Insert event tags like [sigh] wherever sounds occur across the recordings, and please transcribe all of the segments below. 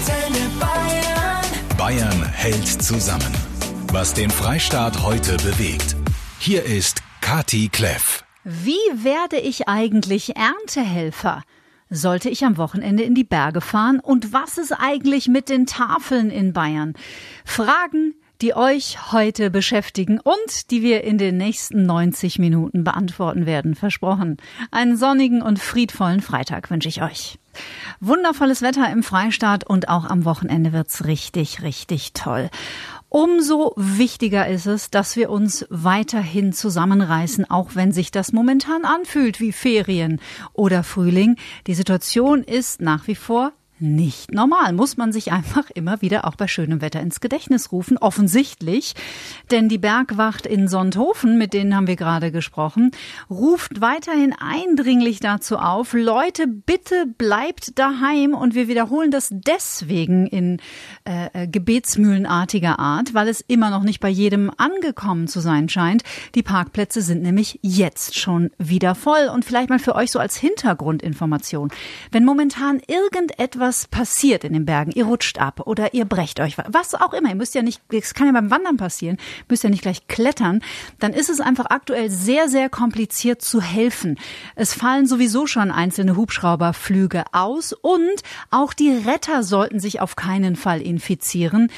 Antenne Bayern. Bayern hält zusammen. Was den Freistaat heute bewegt. Hier ist Kati Kleff. Wie werde ich eigentlich Erntehelfer? Sollte ich am Wochenende in die Berge fahren? Und was ist eigentlich mit den Tafeln in Bayern? Fragen, die euch heute beschäftigen und die wir in den nächsten 90 Minuten beantworten werden. Versprochen. Einen sonnigen und friedvollen Freitag wünsche ich euch. Wundervolles Wetter im Freistaat und auch am Wochenende wird's richtig, richtig toll. Umso wichtiger ist es, dass wir uns weiterhin zusammenreißen, auch wenn sich das momentan anfühlt wie Ferien oder Frühling. Die Situation ist nach wie vor nicht normal. Muss man sich einfach [laughs] immer wieder auch bei schönem Wetter ins Gedächtnis rufen. Offensichtlich. Denn die Bergwacht in Sonthofen, mit denen haben wir gerade gesprochen, ruft weiterhin eindringlich dazu auf, Leute, bitte bleibt daheim. Und wir wiederholen das deswegen in äh, äh, gebetsmühlenartiger Art, weil es immer noch nicht bei jedem angekommen zu sein scheint. Die Parkplätze sind nämlich jetzt schon wieder voll. Und vielleicht mal für euch so als Hintergrundinformation. Wenn momentan irgendetwas was passiert in den Bergen, ihr rutscht ab oder ihr brecht euch, was auch immer, ihr müsst ja nicht, das kann ja beim Wandern passieren, müsst ja nicht gleich klettern, dann ist es einfach aktuell sehr, sehr kompliziert zu helfen. Es fallen sowieso schon einzelne Hubschrauberflüge aus und auch die Retter sollten sich auf keinen Fall infizieren.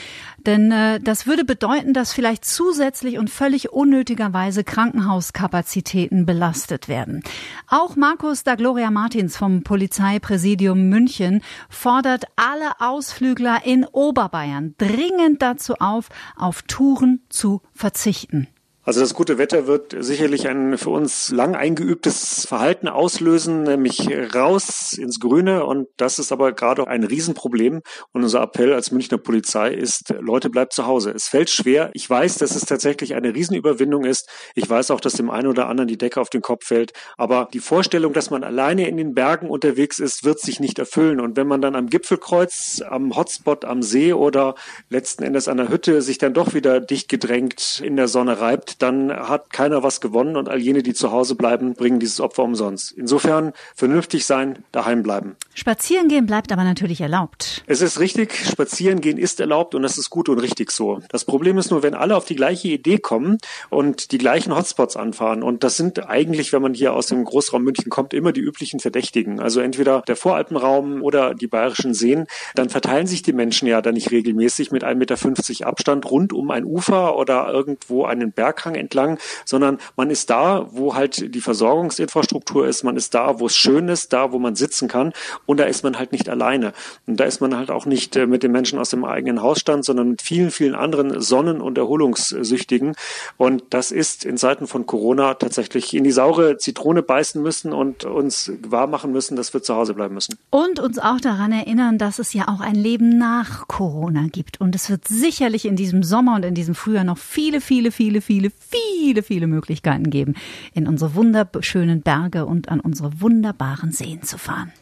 Denn äh, das würde bedeuten, dass vielleicht zusätzlich und völlig unnötigerweise Krankenhauskapazitäten belastet werden. Auch Markus da Gloria Martins vom Polizeipräsidium München fordert alle Ausflügler in Oberbayern dringend dazu auf, auf Touren zu verzichten. Also das gute Wetter wird sicherlich ein für uns lang eingeübtes Verhalten auslösen, nämlich raus ins Grüne. Und das ist aber gerade ein Riesenproblem. Und unser Appell als Münchner Polizei ist, Leute, bleibt zu Hause. Es fällt schwer. Ich weiß, dass es tatsächlich eine Riesenüberwindung ist. Ich weiß auch, dass dem einen oder anderen die Decke auf den Kopf fällt. Aber die Vorstellung, dass man alleine in den Bergen unterwegs ist, wird sich nicht erfüllen. Und wenn man dann am Gipfelkreuz, am Hotspot, am See oder letzten Endes an der Hütte sich dann doch wieder dicht gedrängt in der Sonne reibt, dann hat keiner was gewonnen und all jene, die zu Hause bleiben, bringen dieses Opfer umsonst. Insofern vernünftig sein, daheim bleiben. Spazieren gehen bleibt aber natürlich erlaubt. Es ist richtig, spazieren gehen ist erlaubt und das ist gut und richtig so. Das Problem ist nur, wenn alle auf die gleiche Idee kommen und die gleichen Hotspots anfahren und das sind eigentlich, wenn man hier aus dem Großraum München kommt, immer die üblichen Verdächtigen. Also entweder der Voralpenraum oder die bayerischen Seen, dann verteilen sich die Menschen ja da nicht regelmäßig mit 1,50 Meter Abstand rund um ein Ufer oder irgendwo einen Berg Berghang entlang, sondern man ist da, wo halt die Versorgungsinfrastruktur ist, man ist da, wo es schön ist, da, wo man sitzen kann und da ist man halt nicht alleine. Und da ist man halt auch nicht äh, mit den Menschen aus dem eigenen Hausstand, sondern mit vielen, vielen anderen Sonnen- und Erholungssüchtigen. Und das ist in Zeiten von Corona tatsächlich in die saure Zitrone beißen müssen und uns wahr machen müssen, dass wir zu Hause bleiben müssen. Und uns auch daran erinnern, dass es ja auch ein Leben nach Corona gibt. Und es wird sicherlich in diesem Sommer und in diesem Frühjahr noch viele, viele, viele, viele, viele, viele Möglichkeiten geben, in unsere wunderschönen Berge und an unsere wunderbaren Seen zu fahren.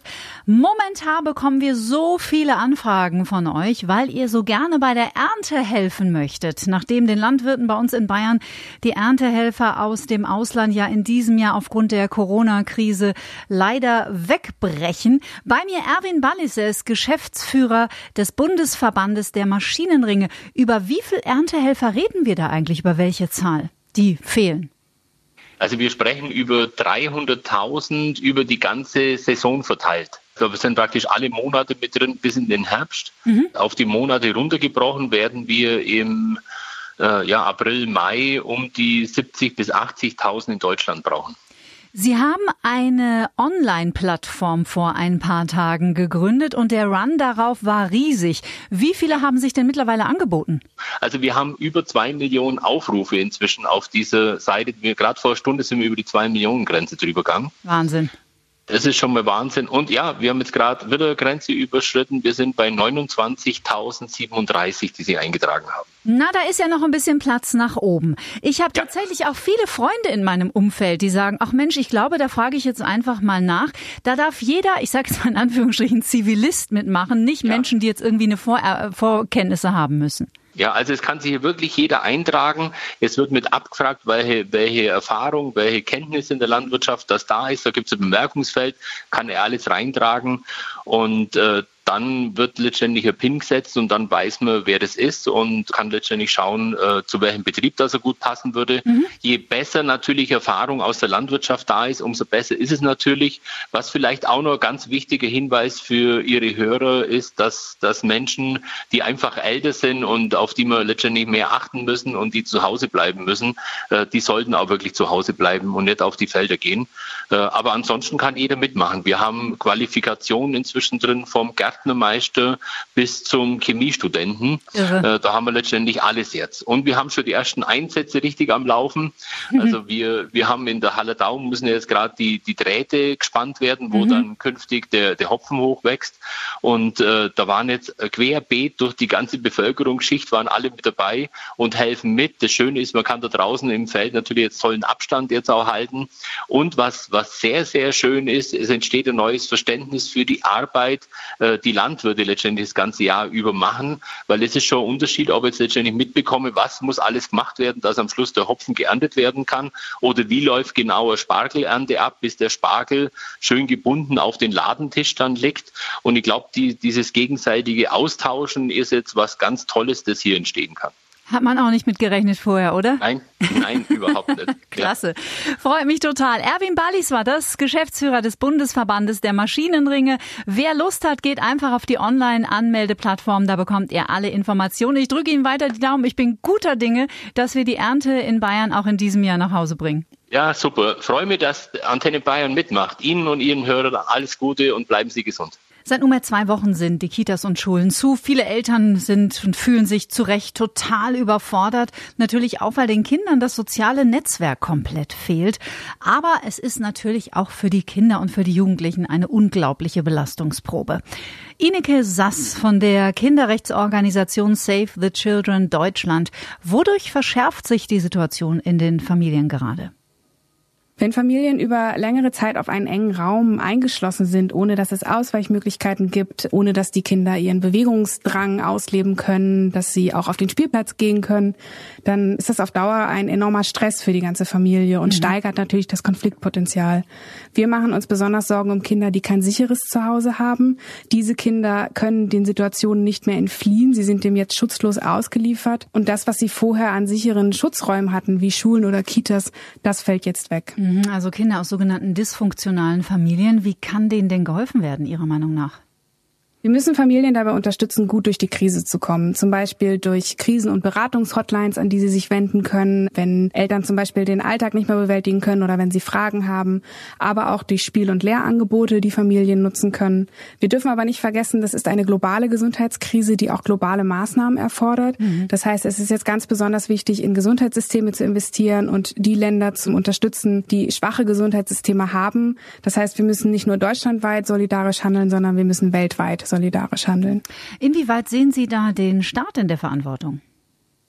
Momentan bekommen wir so viele Anfragen von euch, weil ihr so gerne bei der Ernte helfen möchtet. Nachdem den Landwirten bei uns in Bayern die Erntehelfer aus dem Ausland ja in diesem Jahr aufgrund der Corona-Krise leider wegbrechen. Bei mir Erwin Ballis, er ist Geschäftsführer des Bundesverbandes der Maschinenringe. Über wie viele Erntehelfer reden wir da eigentlich? Über welche Zahl? Die fehlen. Also wir sprechen über 300.000 über die ganze Saison verteilt. Wir sind praktisch alle Monate mit drin bis in den Herbst. Mhm. Auf die Monate runtergebrochen werden wir im äh, ja, April, Mai um die 70.000 bis 80.000 in Deutschland brauchen. Sie haben eine Online-Plattform vor ein paar Tagen gegründet und der Run darauf war riesig. Wie viele haben sich denn mittlerweile angeboten? Also wir haben über zwei Millionen Aufrufe inzwischen auf dieser Seite. Wir gerade vor einer Stunde sind wir über die zwei Millionen Grenze drüber gegangen. Wahnsinn. Das ist schon mal Wahnsinn. Und ja, wir haben jetzt gerade wieder Grenze überschritten. Wir sind bei 29.037, die sie eingetragen haben. Na, da ist ja noch ein bisschen Platz nach oben. Ich habe ja. tatsächlich auch viele Freunde in meinem Umfeld, die sagen, ach Mensch, ich glaube, da frage ich jetzt einfach mal nach. Da darf jeder, ich sage jetzt mal in Anführungsstrichen, Zivilist mitmachen, nicht ja. Menschen, die jetzt irgendwie eine Vor äh, Vorkenntnisse haben müssen. Ja, also es kann sich hier wirklich jeder eintragen. Es wird mit abgefragt, welche, welche Erfahrung, welche Kenntnisse in der Landwirtschaft das da ist. Da gibt es ein Bemerkungsfeld, kann er alles reintragen und äh, dann wird letztendlich ein PIN gesetzt und dann weiß man, wer das ist und kann letztendlich schauen, äh, zu welchem Betrieb das er gut passen würde. Mhm. Je besser natürlich Erfahrung aus der Landwirtschaft da ist, umso besser ist es natürlich. Was vielleicht auch noch ein ganz wichtiger Hinweis für Ihre Hörer ist, dass, dass Menschen, die einfach älter sind und auf die wir letztendlich mehr achten müssen und die zu Hause bleiben müssen, äh, die sollten auch wirklich zu Hause bleiben und nicht auf die Felder gehen. Äh, aber ansonsten kann jeder mitmachen. Wir haben Qualifikationen inzwischen drin vom Gärtnermeister bis zum Chemiestudenten. Irre. Äh, da haben wir letztendlich alles jetzt. Und wir haben schon die ersten Einsätze richtig am Laufen. Mhm. Also wir, wir haben in der Halle Daum müssen jetzt gerade die, die Drähte gespannt werden, wo mhm. dann künftig der, der Hopfen hochwächst. Und äh, da waren jetzt querbeet durch die ganze Bevölkerungsschicht waren alle mit dabei und helfen mit. Das Schöne ist, man kann da draußen im Feld natürlich jetzt tollen Abstand jetzt auch halten. Und was, was sehr, sehr schön ist, es entsteht ein neues Verständnis für die Arbeit, äh, die Landwirte letztendlich das ganze Jahr über machen, weil es ist schon ein Unterschied, ob ich jetzt letztendlich mitbekomme, was muss alles gemacht werden, dass am Schluss der Hopfen geerntet werden kann oder wie läuft genauer Spargelernte ab, bis der Spargel schön gebunden auf den Ladentisch dann liegt. Und ich glaube, die, dieses gegenseitige Austauschen ist jetzt was ganz Tolles, das hier entstehen kann. Hat man auch nicht mit gerechnet vorher, oder? Nein, nein, [laughs] überhaupt nicht. Klasse. Freut mich total. Erwin Ballis war das, Geschäftsführer des Bundesverbandes der Maschinenringe. Wer Lust hat, geht einfach auf die Online-Anmeldeplattform. Da bekommt ihr alle Informationen. Ich drücke Ihnen weiter die Daumen. Ich bin guter Dinge, dass wir die Ernte in Bayern auch in diesem Jahr nach Hause bringen. Ja, super. Freue mich, dass Antenne Bayern mitmacht. Ihnen und Ihren Hörern alles Gute und bleiben Sie gesund. Seit nunmehr zwei Wochen sind die Kitas und Schulen zu. Viele Eltern sind und fühlen sich zu Recht total überfordert. Natürlich auch, weil den Kindern das soziale Netzwerk komplett fehlt. Aber es ist natürlich auch für die Kinder und für die Jugendlichen eine unglaubliche Belastungsprobe. Ineke Sass von der Kinderrechtsorganisation Save the Children Deutschland. Wodurch verschärft sich die Situation in den Familien gerade? Wenn Familien über längere Zeit auf einen engen Raum eingeschlossen sind, ohne dass es Ausweichmöglichkeiten gibt, ohne dass die Kinder ihren Bewegungsdrang ausleben können, dass sie auch auf den Spielplatz gehen können, dann ist das auf Dauer ein enormer Stress für die ganze Familie und mhm. steigert natürlich das Konfliktpotenzial. Wir machen uns besonders Sorgen um Kinder, die kein sicheres Zuhause haben. Diese Kinder können den Situationen nicht mehr entfliehen. Sie sind dem jetzt schutzlos ausgeliefert. Und das, was sie vorher an sicheren Schutzräumen hatten, wie Schulen oder Kitas, das fällt jetzt weg. Mhm. Mhm, also Kinder aus sogenannten dysfunktionalen Familien. Wie kann denen denn geholfen werden, Ihrer Meinung nach? Wir müssen Familien dabei unterstützen, gut durch die Krise zu kommen. Zum Beispiel durch Krisen- und Beratungshotlines, an die sie sich wenden können, wenn Eltern zum Beispiel den Alltag nicht mehr bewältigen können oder wenn sie Fragen haben. Aber auch durch Spiel- und Lehrangebote, die Familien nutzen können. Wir dürfen aber nicht vergessen, das ist eine globale Gesundheitskrise, die auch globale Maßnahmen erfordert. Mhm. Das heißt, es ist jetzt ganz besonders wichtig, in Gesundheitssysteme zu investieren und die Länder zu unterstützen, die schwache Gesundheitssysteme haben. Das heißt, wir müssen nicht nur deutschlandweit solidarisch handeln, sondern wir müssen weltweit solidarisch handeln. Inwieweit sehen Sie da den Staat in der Verantwortung?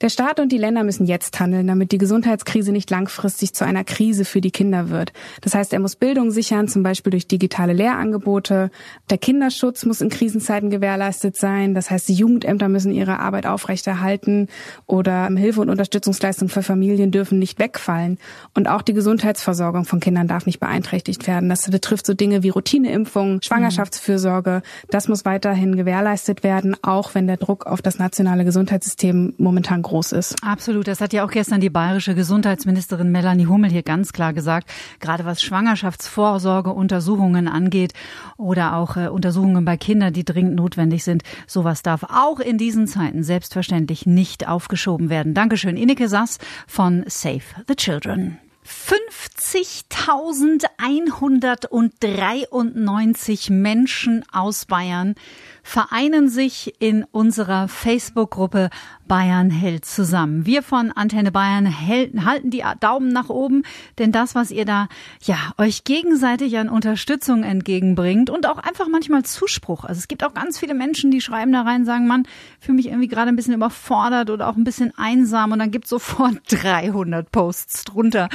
Der Staat und die Länder müssen jetzt handeln, damit die Gesundheitskrise nicht langfristig zu einer Krise für die Kinder wird. Das heißt, er muss Bildung sichern, zum Beispiel durch digitale Lehrangebote. Der Kinderschutz muss in Krisenzeiten gewährleistet sein. Das heißt, die Jugendämter müssen ihre Arbeit aufrechterhalten oder Hilfe und Unterstützungsleistungen für Familien dürfen nicht wegfallen. Und auch die Gesundheitsversorgung von Kindern darf nicht beeinträchtigt werden. Das betrifft so Dinge wie Routineimpfungen, Schwangerschaftsfürsorge. Das muss weiterhin gewährleistet werden, auch wenn der Druck auf das nationale Gesundheitssystem momentan groß ist. Absolut. Das hat ja auch gestern die bayerische Gesundheitsministerin Melanie Hummel hier ganz klar gesagt. Gerade was Schwangerschaftsvorsorge, Untersuchungen angeht oder auch äh, Untersuchungen bei Kindern, die dringend notwendig sind. Sowas darf auch in diesen Zeiten selbstverständlich nicht aufgeschoben werden. Dankeschön. Ineke Sass von Save the Children. 50.193 Menschen aus Bayern vereinen sich in unserer Facebook-Gruppe Bayern hält zusammen. Wir von Antenne Bayern halten die Daumen nach oben, denn das, was ihr da ja euch gegenseitig an Unterstützung entgegenbringt und auch einfach manchmal Zuspruch. Also es gibt auch ganz viele Menschen, die schreiben da rein, sagen, Mann, fühle mich irgendwie gerade ein bisschen überfordert oder auch ein bisschen einsam und dann gibt sofort [laughs] 300 Posts drunter.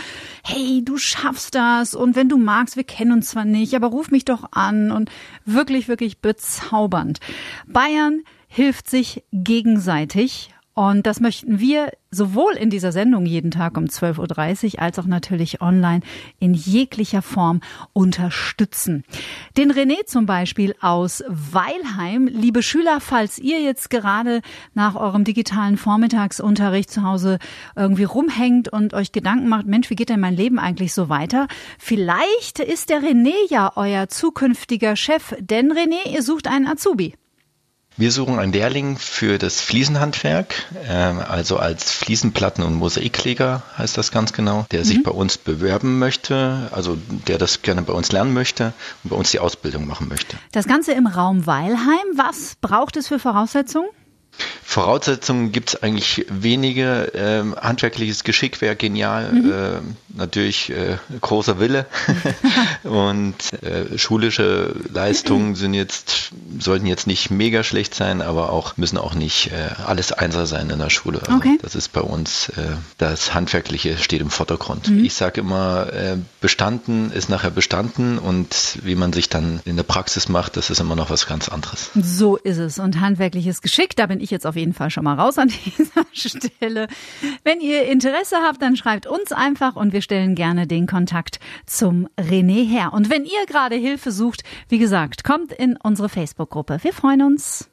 Hey, du schaffst das und wenn du magst, wir kennen uns zwar nicht, aber ruf mich doch an und wirklich, wirklich bezaubernd. Bayern hilft sich gegenseitig Und das möchten wir sowohl in dieser Sendung jeden Tag um 12.30 Uhr als auch natürlich online in jeglicher Form unterstützen. Den René zum Beispiel aus Weilheim. Liebe Schüler, falls ihr jetzt gerade nach eurem digitalen Vormittagsunterricht zu Hause irgendwie rumhängt und euch Gedanken macht, Mensch, wie geht denn mein Leben eigentlich so weiter? Vielleicht ist der René ja euer zukünftiger Chef, denn René, ihr sucht einen Azubi. Wir suchen einen Lehrling für das Fliesenhandwerk, äh, also als Fliesenplatten- und Mosaikleger heißt das ganz genau, der mhm. sich bei uns bewerben möchte, also der das gerne bei uns lernen möchte und bei uns die Ausbildung machen möchte. Das Ganze im Raum Weilheim. Was braucht es für Voraussetzungen? Voraussetzungen gibt es eigentlich wenige. Ähm, handwerkliches Geschick wäre genial. Mhm. Äh, natürlich äh, großer Wille. [laughs] und äh, schulische Leistungen sind jetzt, sollten jetzt nicht mega schlecht sein, aber auch müssen auch nicht äh, alles Einser sein in der Schule. Also okay. Das ist bei uns, äh, das Handwerkliche steht im Vordergrund. Mhm. Ich sage immer, äh, bestanden ist nachher bestanden und wie man sich dann in der Praxis macht, das ist immer noch was ganz anderes. So ist es. Und handwerkliches Geschick, da bin ich jetzt auf jeden Fall schon mal raus an [laughs] dieser Stelle. Wenn ihr Interesse habt, dann schreibt uns einfach und wir stellen gerne den Kontakt zum René her. Und wenn ihr gerade Hilfe sucht, wie gesagt, kommt in unsere Facebook-Gruppe. Wir freuen uns.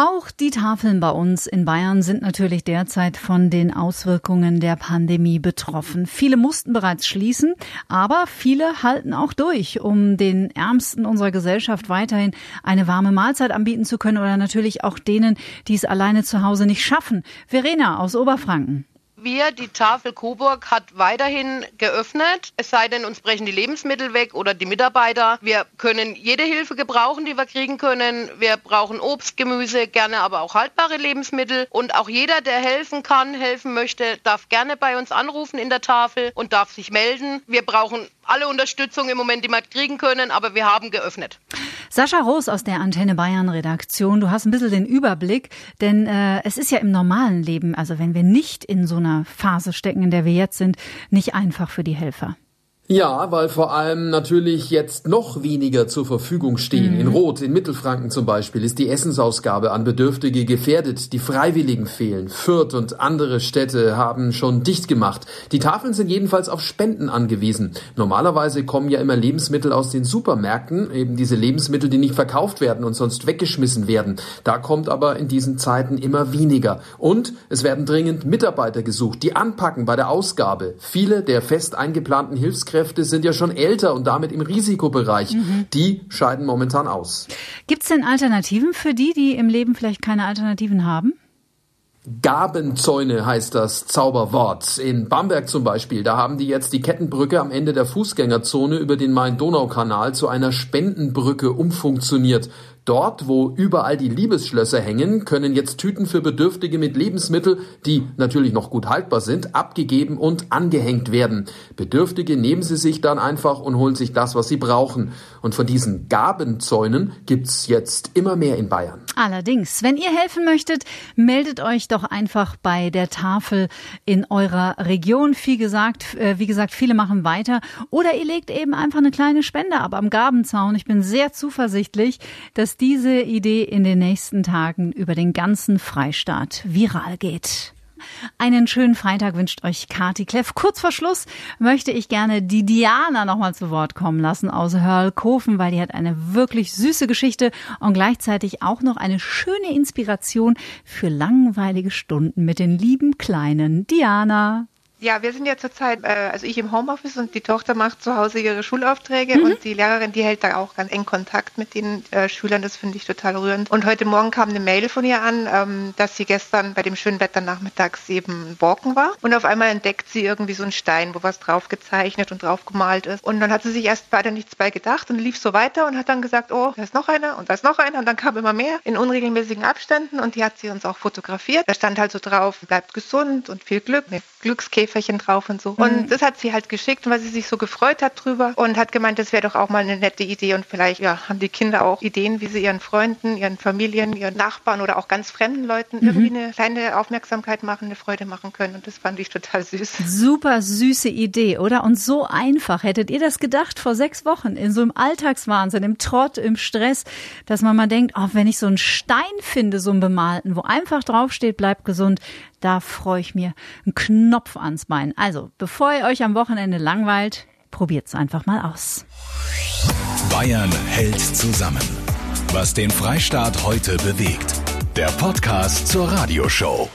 Auch die Tafeln bei uns in Bayern sind natürlich derzeit von den Auswirkungen der Pandemie betroffen. Viele mussten bereits schließen, aber viele halten auch durch, um den Ärmsten unserer Gesellschaft weiterhin eine warme Mahlzeit anbieten zu können oder natürlich auch denen, die es alleine zu Hause nicht schaffen. Verena aus Oberfranken. Wir, die Tafel Coburg, hat weiterhin geöffnet. Es sei denn, uns brechen die Lebensmittel weg oder die Mitarbeiter. Wir können jede Hilfe gebrauchen, die wir kriegen können. Wir brauchen Obst, Gemüse, gerne aber auch haltbare Lebensmittel. Und auch jeder, der helfen kann, helfen möchte, darf gerne bei uns anrufen in der Tafel und darf sich melden. Wir brauchen alle Unterstützung im Moment, die wir kriegen können, aber wir haben geöffnet. Sascha Roos aus der Antenne Bayern Redaktion, du hast ein bisschen den Überblick, denn äh, es ist ja im normalen Leben, also wenn wir nicht in so einer Phase stecken, in der wir jetzt sind, nicht einfach für die Helfer. Ja, weil vor allem natürlich jetzt noch weniger zur Verfügung stehen. Mhm. In Rot, in Mittelfranken zum Beispiel, ist die Essensausgabe an Bedürftige gefährdet. Die Freiwilligen fehlen. Fürth und andere Städte haben schon dicht gemacht. Die Tafeln sind jedenfalls auf Spenden angewiesen. Normalerweise kommen ja immer Lebensmittel aus den Supermärkten, eben diese Lebensmittel, die nicht verkauft werden und sonst weggeschmissen werden. Da kommt aber in diesen Zeiten immer weniger. Und es werden dringend Mitarbeiter gesucht, die anpacken bei der Ausgabe. Viele der fest eingeplanten Hilfskräfte Führungskräfte sind ja schon älter und damit im Risikobereich. Mhm. Die scheiden momentan aus. Gibt es denn Alternativen für die, die im Leben vielleicht keine Alternativen haben? Gabenzäune heißt das Zauberwort. In Bamberg zum Beispiel, da haben die jetzt die Kettenbrücke am Ende der Fußgängerzone über den Main-Donau-Kanal zu einer Spendenbrücke umfunktioniert. Dort, wo überall die Liebesschlösser hängen, können jetzt Tüten für Bedürftige mit Lebensmittel, die natürlich noch gut haltbar sind, abgegeben und angehängt werden. Bedürftige nehmen sie sich dann einfach und holen sich das, was sie brauchen. Und von diesen Gabenzäunen gibt's jetzt immer mehr in Bayern. Allerdings, wenn ihr helfen möchtet, meldet euch doch einfach bei der Tafel in eurer Region. Wie gesagt, äh, wie gesagt, viele machen weiter. Oder ihr legt eben einfach eine kleine Spende ab am Gabenzaun. Ich bin sehr zuversichtlich, dass diese Idee in den nächsten Tagen über den ganzen Freistaat viral geht. Einen schönen Freitag wünscht euch Kati Kleff. Kurz vor Schluss möchte ich gerne die Diana nochmal zu Wort kommen lassen aus Hörlkofen, weil die hat eine wirklich süße Geschichte und gleichzeitig auch noch eine schöne Inspiration für langweilige Stunden mit den lieben Kleinen. Diana. Ja, wir sind ja zurzeit, äh, also ich im Homeoffice und die Tochter macht zu Hause ihre Schulaufträge mhm. und die Lehrerin, die hält da auch ganz eng Kontakt mit den äh, Schülern. Das finde ich total rührend. Und heute Morgen kam eine Mail von ihr an, ähm, dass sie gestern bei dem schönen Wetter nachmittags eben walken war und auf einmal entdeckt sie irgendwie so einen Stein, wo was drauf gezeichnet und drauf gemalt ist. Und dann hat sie sich erst weiter nichts bei gedacht und lief so weiter und hat dann gesagt, oh, da ist noch einer und da ist noch einer und dann kam immer mehr in unregelmäßigen Abständen und die hat sie uns auch fotografiert. Da stand halt so drauf, bleibt gesund und viel Glück, ne, Glückskäfer Schäferchen drauf und so. Und Mhm. das hat sie halt geschickt, weil sie sich so gefreut hat drüber und hat gemeint, das wäre doch auch mal eine nette Idee und vielleicht ja, haben die Kinder auch Ideen, wie sie ihren Freunden, ihren Familien, ihren Nachbarn oder auch ganz fremden Leuten Mhm. irgendwie eine kleine Aufmerksamkeit machen, eine Freude machen können. Und das fand ich total süß. Super süße Idee, oder? Und so einfach. Hättet ihr das gedacht vor sechs Wochen in so einem Alltagswahnsinn, im Trott, im Stress, dass man mal denkt, oh, wenn ich so einen Stein finde, so einen bemalten, wo einfach draufsteht, bleibt gesund, da freue ich mir einen Knopf ans Bein. Also, bevor ihr euch am Wochenende langweilt, probiert's einfach mal aus. Bayern hält zusammen. Was den Freistaat heute bewegt. Der Podcast zur Radioshow.